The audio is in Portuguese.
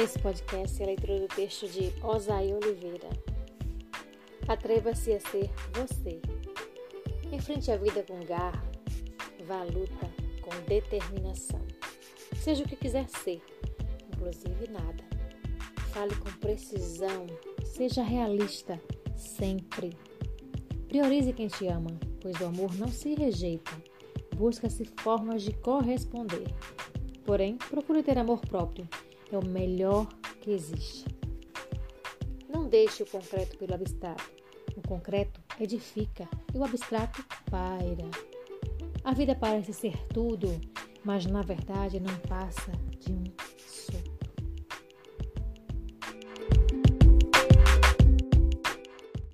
Esse podcast é a leitura do texto de Osaí Oliveira. Atreva-se a ser você. Enfrente a vida com garra, vá à luta com determinação. Seja o que quiser ser, inclusive nada. Fale com precisão, seja realista, sempre. Priorize quem te ama, pois o amor não se rejeita. Busca-se formas de corresponder. Porém, procure ter amor próprio. É o melhor que existe. Não deixe o concreto pelo abstrato. O concreto edifica e o abstrato paira. A vida parece ser tudo, mas na verdade não passa de um